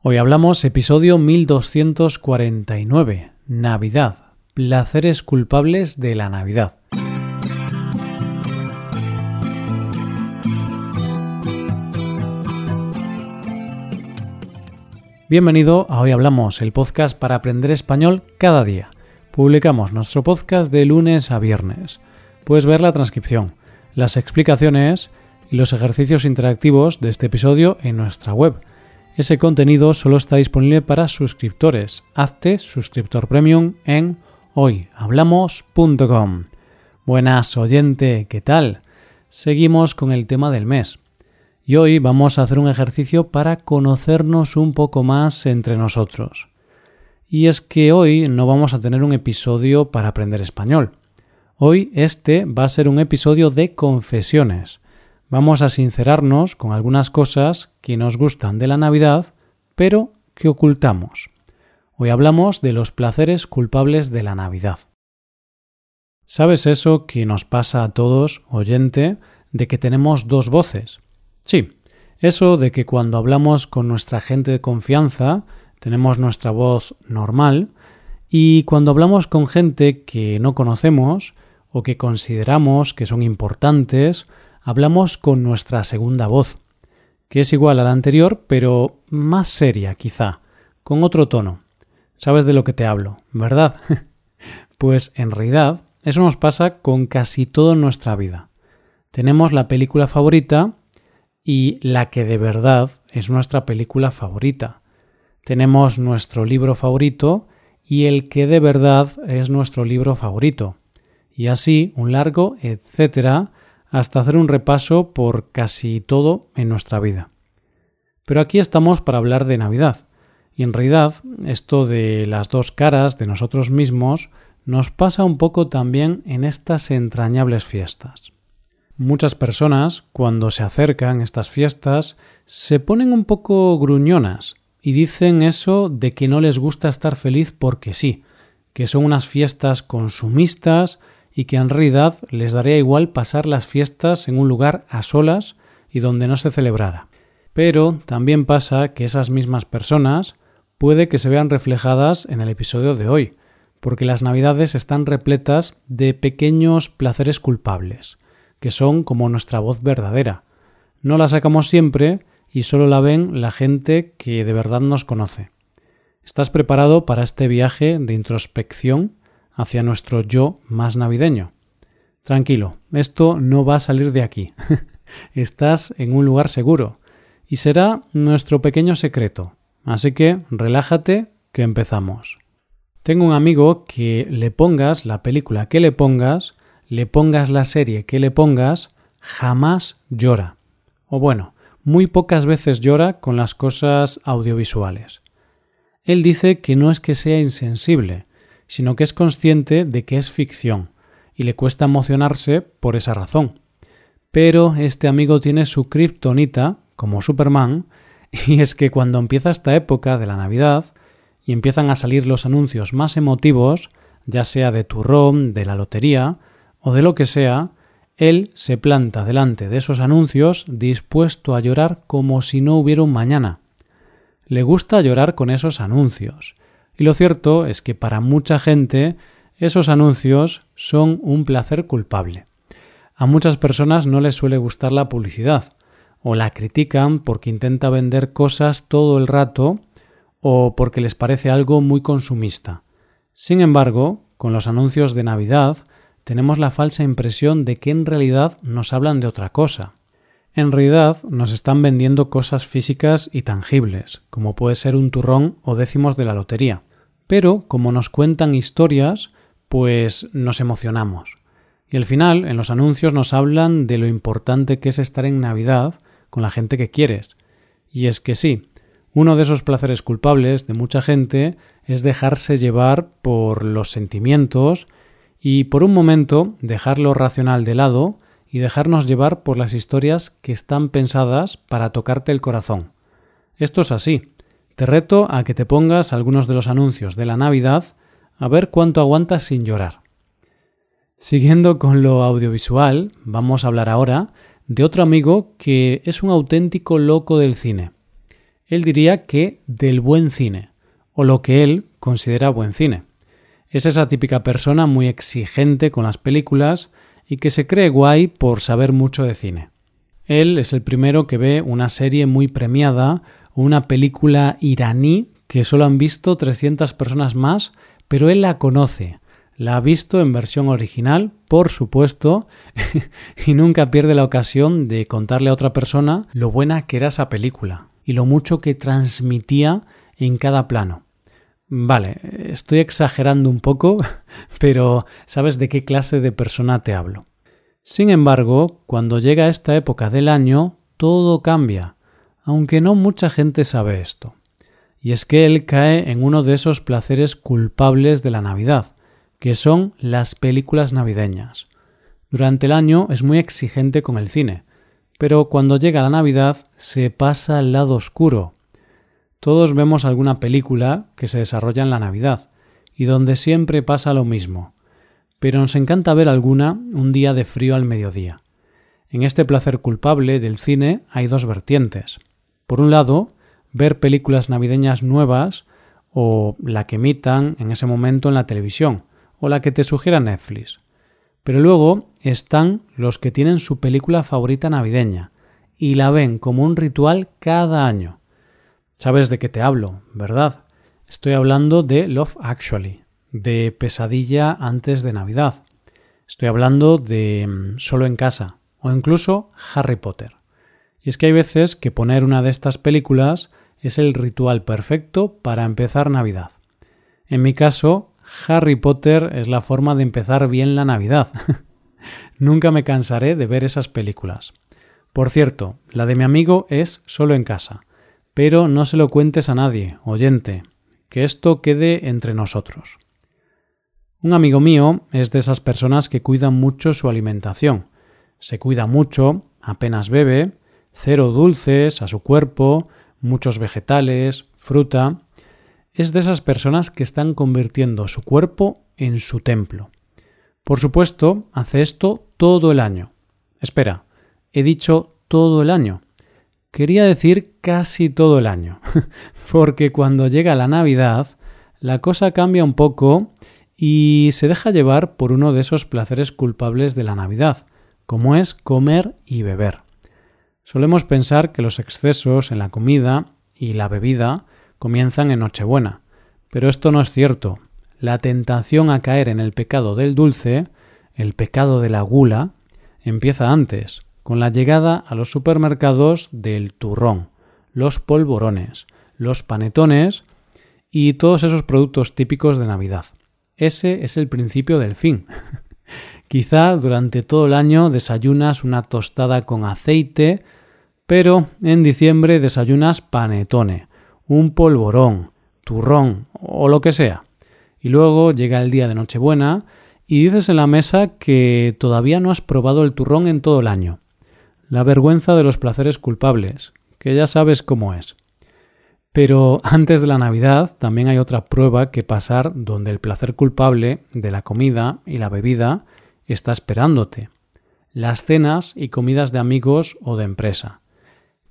Hoy hablamos episodio 1249, Navidad, placeres culpables de la Navidad. Bienvenido a Hoy Hablamos, el podcast para aprender español cada día. Publicamos nuestro podcast de lunes a viernes. Puedes ver la transcripción, las explicaciones y los ejercicios interactivos de este episodio en nuestra web ese contenido solo está disponible para suscriptores. Hazte suscriptor premium en hoyhablamos.com. Buenas oyente, ¿qué tal? Seguimos con el tema del mes. Y hoy vamos a hacer un ejercicio para conocernos un poco más entre nosotros. Y es que hoy no vamos a tener un episodio para aprender español. Hoy este va a ser un episodio de confesiones vamos a sincerarnos con algunas cosas que nos gustan de la Navidad, pero que ocultamos. Hoy hablamos de los placeres culpables de la Navidad. ¿Sabes eso que nos pasa a todos, oyente, de que tenemos dos voces? Sí, eso de que cuando hablamos con nuestra gente de confianza tenemos nuestra voz normal y cuando hablamos con gente que no conocemos o que consideramos que son importantes hablamos con nuestra segunda voz, que es igual a la anterior, pero más seria quizá, con otro tono. Sabes de lo que te hablo, ¿verdad? pues en realidad eso nos pasa con casi toda nuestra vida. Tenemos la película favorita y la que de verdad es nuestra película favorita. Tenemos nuestro libro favorito y el que de verdad es nuestro libro favorito. Y así un largo etcétera hasta hacer un repaso por casi todo en nuestra vida. Pero aquí estamos para hablar de Navidad, y en realidad esto de las dos caras de nosotros mismos nos pasa un poco también en estas entrañables fiestas. Muchas personas, cuando se acercan estas fiestas, se ponen un poco gruñonas y dicen eso de que no les gusta estar feliz porque sí, que son unas fiestas consumistas y que en realidad les daría igual pasar las fiestas en un lugar a solas y donde no se celebrara. Pero también pasa que esas mismas personas puede que se vean reflejadas en el episodio de hoy, porque las navidades están repletas de pequeños placeres culpables, que son como nuestra voz verdadera. No la sacamos siempre y solo la ven la gente que de verdad nos conoce. ¿Estás preparado para este viaje de introspección hacia nuestro yo más navideño. Tranquilo, esto no va a salir de aquí. Estás en un lugar seguro y será nuestro pequeño secreto. Así que relájate que empezamos. Tengo un amigo que le pongas la película que le pongas, le pongas la serie que le pongas, jamás llora. O bueno, muy pocas veces llora con las cosas audiovisuales. Él dice que no es que sea insensible, sino que es consciente de que es ficción y le cuesta emocionarse por esa razón. Pero este amigo tiene su kriptonita, como Superman, y es que cuando empieza esta época de la Navidad y empiezan a salir los anuncios más emotivos, ya sea de turrón, de la lotería o de lo que sea, él se planta delante de esos anuncios dispuesto a llorar como si no hubiera un mañana. Le gusta llorar con esos anuncios y lo cierto es que para mucha gente esos anuncios son un placer culpable. A muchas personas no les suele gustar la publicidad, o la critican porque intenta vender cosas todo el rato o porque les parece algo muy consumista. Sin embargo, con los anuncios de Navidad tenemos la falsa impresión de que en realidad nos hablan de otra cosa. En realidad nos están vendiendo cosas físicas y tangibles, como puede ser un turrón o décimos de la lotería pero como nos cuentan historias, pues nos emocionamos. Y al final, en los anuncios nos hablan de lo importante que es estar en Navidad con la gente que quieres. Y es que sí, uno de esos placeres culpables de mucha gente es dejarse llevar por los sentimientos y por un momento dejar lo racional de lado y dejarnos llevar por las historias que están pensadas para tocarte el corazón. Esto es así. Te reto a que te pongas algunos de los anuncios de la Navidad a ver cuánto aguantas sin llorar. Siguiendo con lo audiovisual, vamos a hablar ahora de otro amigo que es un auténtico loco del cine. Él diría que del buen cine, o lo que él considera buen cine. Es esa típica persona muy exigente con las películas y que se cree guay por saber mucho de cine. Él es el primero que ve una serie muy premiada una película iraní que solo han visto 300 personas más, pero él la conoce, la ha visto en versión original, por supuesto, y nunca pierde la ocasión de contarle a otra persona lo buena que era esa película y lo mucho que transmitía en cada plano. Vale, estoy exagerando un poco, pero sabes de qué clase de persona te hablo. Sin embargo, cuando llega esta época del año, todo cambia, aunque no mucha gente sabe esto. Y es que él cae en uno de esos placeres culpables de la Navidad, que son las películas navideñas. Durante el año es muy exigente con el cine, pero cuando llega la Navidad se pasa al lado oscuro, todos vemos alguna película que se desarrolla en la Navidad y donde siempre pasa lo mismo, pero nos encanta ver alguna un día de frío al mediodía. En este placer culpable del cine hay dos vertientes. Por un lado, ver películas navideñas nuevas o la que emitan en ese momento en la televisión o la que te sugiera Netflix. Pero luego están los que tienen su película favorita navideña y la ven como un ritual cada año. Sabes de qué te hablo, ¿verdad? Estoy hablando de Love Actually, de Pesadilla antes de Navidad. Estoy hablando de mm, Solo en casa o incluso Harry Potter. Y es que hay veces que poner una de estas películas es el ritual perfecto para empezar Navidad. En mi caso, Harry Potter es la forma de empezar bien la Navidad. Nunca me cansaré de ver esas películas. Por cierto, la de mi amigo es Solo en casa pero no se lo cuentes a nadie, oyente, que esto quede entre nosotros. Un amigo mío es de esas personas que cuidan mucho su alimentación. Se cuida mucho, apenas bebe, cero dulces a su cuerpo, muchos vegetales, fruta. Es de esas personas que están convirtiendo su cuerpo en su templo. Por supuesto, hace esto todo el año. Espera, he dicho todo el año. Quería decir casi todo el año, porque cuando llega la Navidad, la cosa cambia un poco y se deja llevar por uno de esos placeres culpables de la Navidad, como es comer y beber. Solemos pensar que los excesos en la comida y la bebida comienzan en Nochebuena, pero esto no es cierto. La tentación a caer en el pecado del dulce, el pecado de la gula, empieza antes, con la llegada a los supermercados del turrón, los polvorones, los panetones y todos esos productos típicos de Navidad. Ese es el principio del fin. Quizá durante todo el año desayunas una tostada con aceite, pero en diciembre desayunas panetone, un polvorón, turrón o lo que sea. Y luego llega el día de Nochebuena y dices en la mesa que todavía no has probado el turrón en todo el año la vergüenza de los placeres culpables, que ya sabes cómo es. Pero antes de la Navidad también hay otra prueba que pasar donde el placer culpable de la comida y la bebida está esperándote. Las cenas y comidas de amigos o de empresa.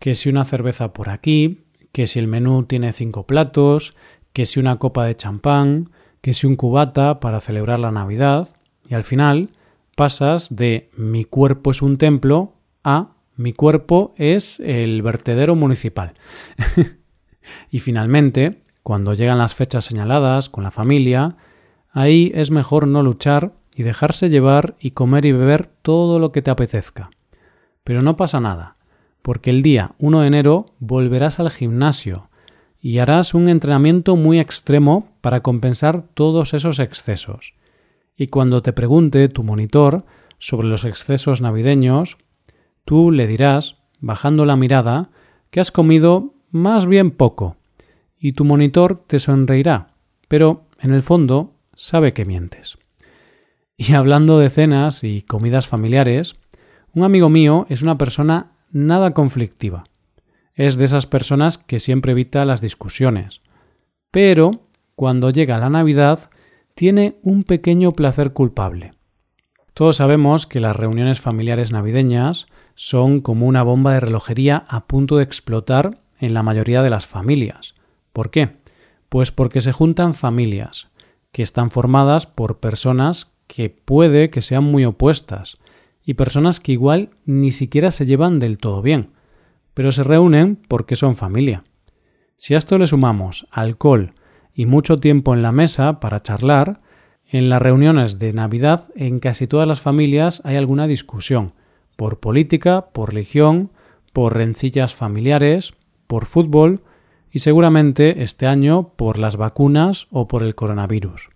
Que si una cerveza por aquí, que si el menú tiene cinco platos, que si una copa de champán, que si un cubata para celebrar la Navidad, y al final pasas de mi cuerpo es un templo a mi cuerpo es el vertedero municipal. y finalmente, cuando llegan las fechas señaladas con la familia, ahí es mejor no luchar y dejarse llevar y comer y beber todo lo que te apetezca. Pero no pasa nada, porque el día 1 de enero volverás al gimnasio y harás un entrenamiento muy extremo para compensar todos esos excesos. Y cuando te pregunte tu monitor sobre los excesos navideños, Tú le dirás, bajando la mirada, que has comido más bien poco, y tu monitor te sonreirá, pero en el fondo sabe que mientes. Y hablando de cenas y comidas familiares, un amigo mío es una persona nada conflictiva. Es de esas personas que siempre evita las discusiones. Pero, cuando llega la Navidad, tiene un pequeño placer culpable. Todos sabemos que las reuniones familiares navideñas son como una bomba de relojería a punto de explotar en la mayoría de las familias. ¿Por qué? Pues porque se juntan familias que están formadas por personas que puede que sean muy opuestas y personas que igual ni siquiera se llevan del todo bien, pero se reúnen porque son familia. Si a esto le sumamos alcohol y mucho tiempo en la mesa para charlar, en las reuniones de Navidad en casi todas las familias hay alguna discusión, por política, por religión, por rencillas familiares, por fútbol y seguramente este año por las vacunas o por el coronavirus.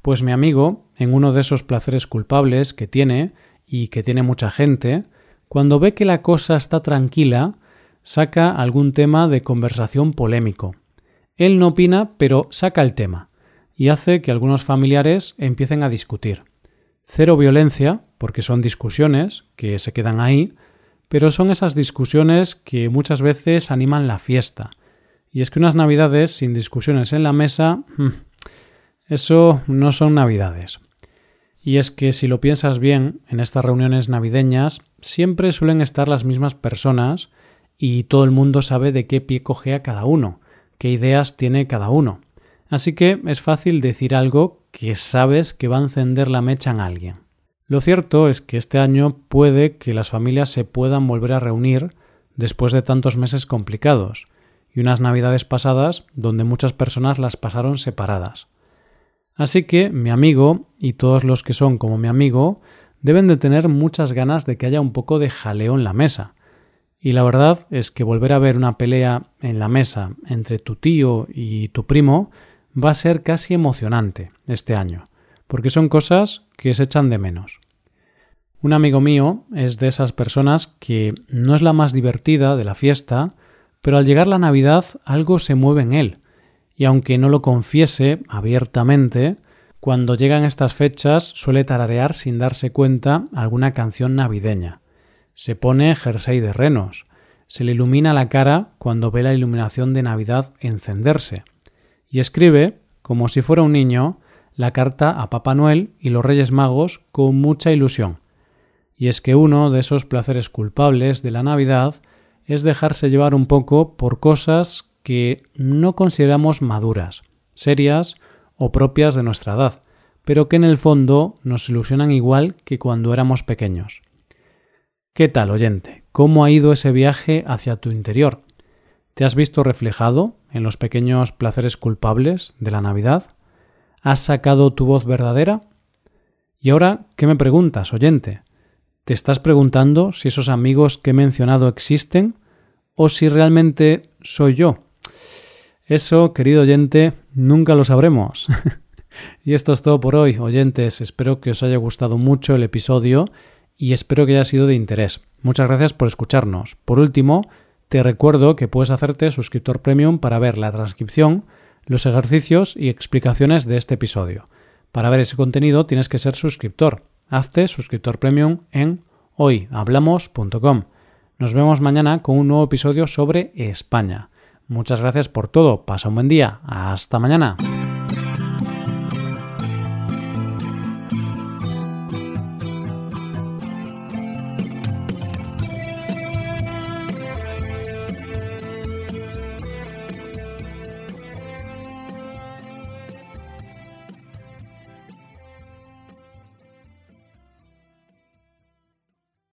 Pues mi amigo, en uno de esos placeres culpables que tiene y que tiene mucha gente, cuando ve que la cosa está tranquila, saca algún tema de conversación polémico. Él no opina, pero saca el tema y hace que algunos familiares empiecen a discutir. Cero violencia, porque son discusiones que se quedan ahí, pero son esas discusiones que muchas veces animan la fiesta. Y es que unas navidades sin discusiones en la mesa, hmm, eso no son navidades. Y es que si lo piensas bien, en estas reuniones navideñas siempre suelen estar las mismas personas y todo el mundo sabe de qué pie cogea cada uno, qué ideas tiene cada uno. Así que es fácil decir algo que sabes que va a encender la mecha en alguien. Lo cierto es que este año puede que las familias se puedan volver a reunir después de tantos meses complicados y unas navidades pasadas donde muchas personas las pasaron separadas. Así que mi amigo y todos los que son como mi amigo deben de tener muchas ganas de que haya un poco de jaleo en la mesa. Y la verdad es que volver a ver una pelea en la mesa entre tu tío y tu primo va a ser casi emocionante este año porque son cosas que se echan de menos. Un amigo mío es de esas personas que no es la más divertida de la fiesta, pero al llegar la Navidad algo se mueve en él, y aunque no lo confiese abiertamente, cuando llegan estas fechas suele tararear sin darse cuenta alguna canción navideña. Se pone jersey de renos, se le ilumina la cara cuando ve la iluminación de Navidad encenderse, y escribe, como si fuera un niño, la carta a Papá Noel y los Reyes Magos con mucha ilusión. Y es que uno de esos placeres culpables de la Navidad es dejarse llevar un poco por cosas que no consideramos maduras, serias o propias de nuestra edad, pero que en el fondo nos ilusionan igual que cuando éramos pequeños. ¿Qué tal, oyente? ¿Cómo ha ido ese viaje hacia tu interior? ¿Te has visto reflejado en los pequeños placeres culpables de la Navidad? ¿Has sacado tu voz verdadera? Y ahora, ¿qué me preguntas, oyente? ¿Te estás preguntando si esos amigos que he mencionado existen o si realmente soy yo? Eso, querido oyente, nunca lo sabremos. y esto es todo por hoy, oyentes. Espero que os haya gustado mucho el episodio y espero que haya sido de interés. Muchas gracias por escucharnos. Por último, te recuerdo que puedes hacerte suscriptor premium para ver la transcripción los ejercicios y explicaciones de este episodio. Para ver ese contenido tienes que ser suscriptor. Hazte suscriptor premium en hoyhablamos.com. Nos vemos mañana con un nuevo episodio sobre España. Muchas gracias por todo. Pasa un buen día. Hasta mañana.